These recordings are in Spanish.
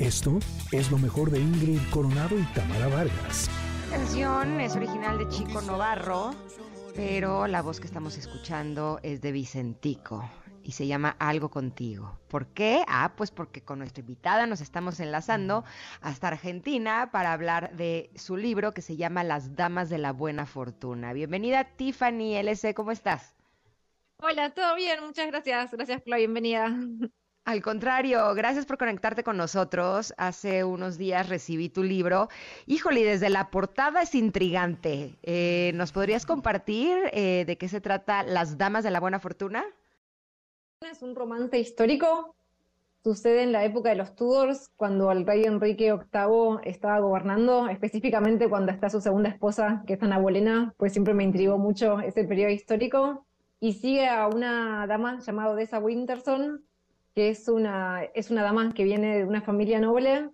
Esto es lo mejor de Ingrid Coronado y Tamara Vargas. La canción es original de Chico Novarro, pero la voz que estamos escuchando es de Vicentico y se llama Algo contigo. ¿Por qué? Ah, pues porque con nuestra invitada nos estamos enlazando hasta Argentina para hablar de su libro que se llama Las Damas de la Buena Fortuna. Bienvenida Tiffany LC, ¿cómo estás? Hola, todo bien, muchas gracias. Gracias por la bienvenida. Al contrario, gracias por conectarte con nosotros. Hace unos días recibí tu libro. Híjole, desde la portada es intrigante. Eh, ¿Nos podrías compartir eh, de qué se trata Las Damas de la Buena Fortuna? Es un romance histórico. Sucede en la época de los Tudors, cuando el rey Enrique VIII estaba gobernando, específicamente cuando está su segunda esposa, que es Ana Bolena, pues siempre me intrigó mucho ese periodo histórico. Y sigue a una dama llamada Odessa Winterson, que es una, es una dama que viene de una familia noble.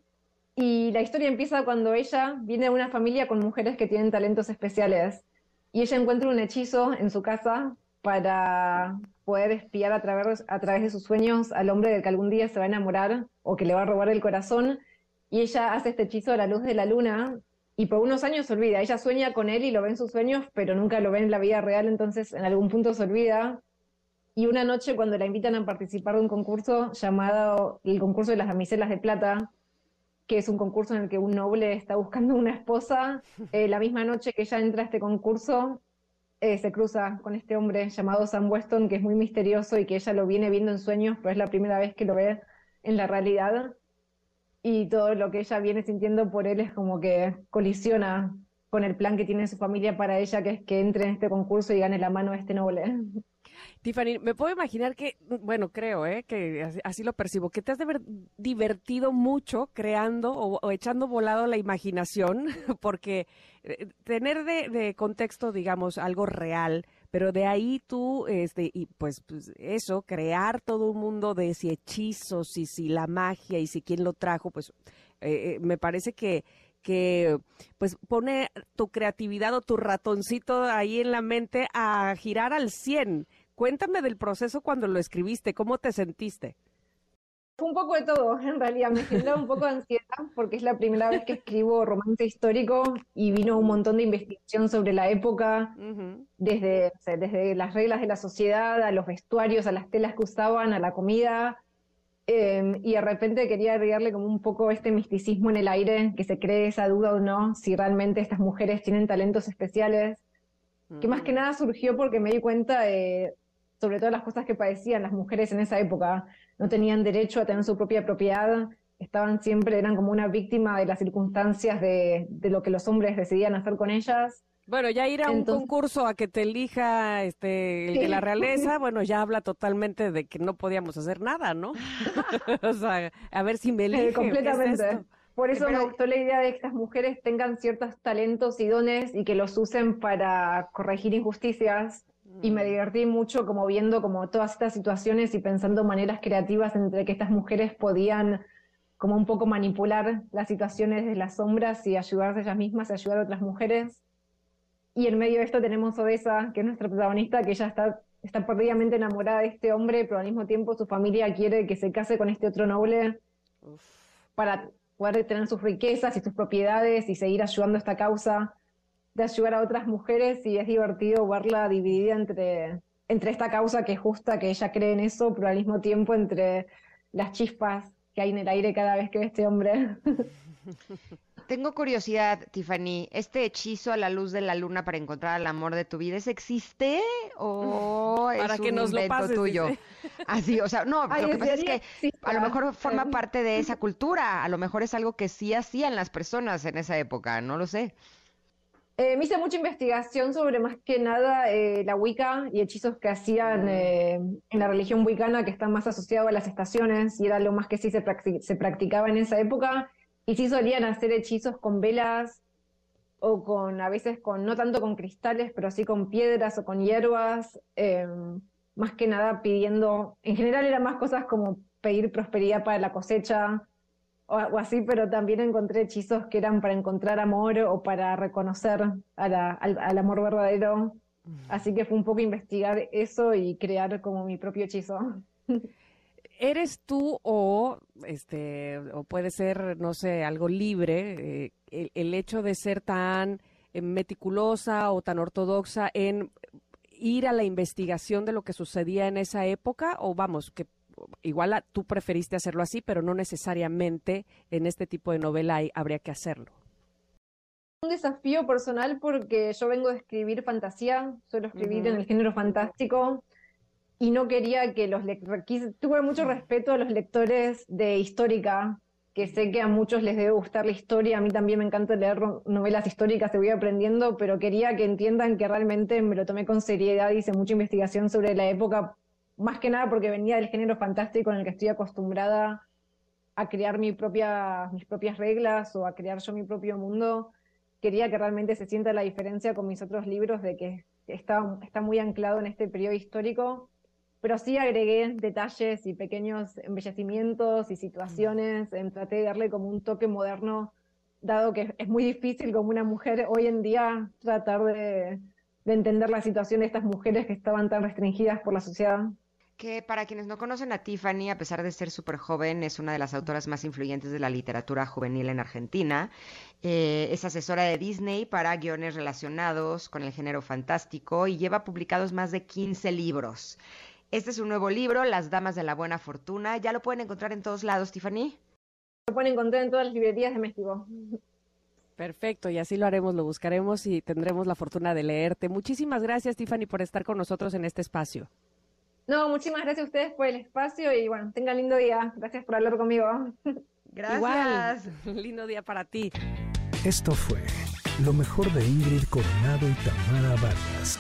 Y la historia empieza cuando ella viene de una familia con mujeres que tienen talentos especiales. Y ella encuentra un hechizo en su casa para poder espiar a través, a través de sus sueños al hombre del que algún día se va a enamorar o que le va a robar el corazón. Y ella hace este hechizo a la luz de la luna y por unos años se olvida. Ella sueña con él y lo ve en sus sueños, pero nunca lo ve en la vida real, entonces en algún punto se olvida y una noche cuando la invitan a participar de un concurso llamado el concurso de las damiselas de plata, que es un concurso en el que un noble está buscando una esposa, eh, la misma noche que ella entra a este concurso, eh, se cruza con este hombre llamado Sam Weston, que es muy misterioso y que ella lo viene viendo en sueños, pero es la primera vez que lo ve en la realidad. Y todo lo que ella viene sintiendo por él es como que colisiona con el plan que tiene su familia para ella, que es que entre en este concurso y gane la mano a este noble. Tiffany, me puedo imaginar que, bueno, creo, ¿eh? que así, lo percibo, que te has de divertido mucho creando o, echando volado la imaginación, porque eh, tener de, contexto, digamos, algo real, pero de ahí tú, este, y pues, pues, eso, crear todo un mundo de si hechizos y si la magia y si quién lo trajo, pues eh, eh, me parece que que pues pone tu creatividad o tu ratoncito ahí en la mente a girar al 100. Cuéntame del proceso cuando lo escribiste, ¿cómo te sentiste? Un poco de todo, en realidad. Me generó un poco de ansiedad porque es la primera vez que escribo romance histórico y vino un montón de investigación sobre la época, desde, desde las reglas de la sociedad, a los vestuarios, a las telas que usaban, a la comida. Em, y de repente quería agregarle como un poco este misticismo en el aire, que se cree esa duda o no, si realmente estas mujeres tienen talentos especiales. Que más que nada surgió porque me di cuenta de sobre todo las cosas que padecían las mujeres en esa época. No tenían derecho a tener su propia propiedad, estaban siempre, eran como una víctima de las circunstancias de, lo que los hombres decidían hacer con ellas. Bueno, ya ir a un concurso a que te elija este el de la realeza, bueno, ya habla totalmente de que no podíamos hacer nada, ¿no? o sea, a ver si me elige. completamente. Por eso me gustó la idea de que estas mujeres tengan ciertos talentos y dones y que los usen para corregir injusticias y me divertí mucho como viendo como todas estas situaciones y pensando maneras creativas entre que estas mujeres podían como un poco manipular las situaciones de las sombras y ayudarse ellas mismas y ayudar a otras mujeres. Y en medio de esto tenemos Odessa, que es nuestra protagonista, que ella está, está perdidamente enamorada de este hombre, pero al mismo tiempo su familia quiere que se case con este otro noble para poder tener sus riquezas y sus propiedades y seguir ayudando a esta causa de ayudar a otras mujeres y es divertido verla dividida entre, entre esta causa que es justa, que ella cree en eso, pero al mismo tiempo entre las chispas que hay en el aire cada vez que ve este hombre. Tengo curiosidad, Tiffany. ¿Este hechizo a la luz de la luna para encontrar al amor de tu vida ¿es existe o es para que nos lo pases, tuyo? Así, o sea, no, lo que pasa es que a lo mejor forma parte de esa cultura, a lo mejor es algo que sí hacían las personas en esa época, no lo sé. Eh, me hice mucha investigación sobre más que nada eh, la Wicca y hechizos que hacían eh, en la religión wicana que están más asociados a las estaciones y era lo más que sí se, se practicaba en esa época. Y sí solían hacer hechizos con velas o con, a veces con, no tanto con cristales, pero sí con piedras o con hierbas, más que nada pidiendo, en general eran más cosas como pedir prosperidad para la cosecha, o, así, pero también encontré hechizos que eran para encontrar amor o para reconocer al, amor verdadero. Así que fue un poco investigar eso y crear como mi propio hechizo. ¿Eres tú o, este, o puede ser, no sé, algo libre, eh, el, el, hecho de ser tan eh, meticulosa o tan ortodoxa en ir a la investigación de lo que sucedía en esa época? O vamos, que igual tú preferiste hacerlo así, pero no necesariamente en este tipo de novela hay, habría que hacerlo. Un desafío personal porque yo vengo de escribir fantasía, suelo escribir uh -huh. en el género fantástico y no quería que los lectores, tuve mucho respeto a los lectores de histórica, que sé que a muchos les debe gustar la historia, a mí también me encanta leer novelas históricas, te voy aprendiendo, pero quería que entiendan que realmente me lo tomé con seriedad, hice mucha investigación sobre la época, más que nada porque venía del género fantástico en el que estoy acostumbrada a crear mi propia, mis propias reglas o a crear yo mi propio mundo. Quería que realmente se sienta la diferencia con mis otros libros de que está, está muy anclado en este periodo histórico pero sí agregué detalles y pequeños embellecimientos y situaciones, traté de darle como un toque moderno, dado que es muy difícil como una mujer hoy en día tratar de, de entender la situación de estas mujeres que estaban tan restringidas por la sociedad que para quienes no conocen a Tiffany, a pesar de ser súper joven, es una de las autoras más influyentes de la literatura juvenil en Argentina. Eh, es asesora de Disney para guiones relacionados con el género fantástico y lleva publicados más de 15 libros. Este es un nuevo libro, Las Damas de la Buena Fortuna. ¿Ya lo pueden encontrar en todos lados, Tiffany? Lo pueden encontrar en todas las librerías de México. Perfecto, y así lo haremos, lo buscaremos y tendremos la fortuna de leerte. Muchísimas gracias, Tiffany, por estar con nosotros en este espacio. No, muchísimas gracias a ustedes por el espacio y bueno, tengan lindo día. Gracias por hablar conmigo. Gracias. Igual, lindo día para ti. Esto fue lo mejor de Ingrid Coronado y Tamara Vargas.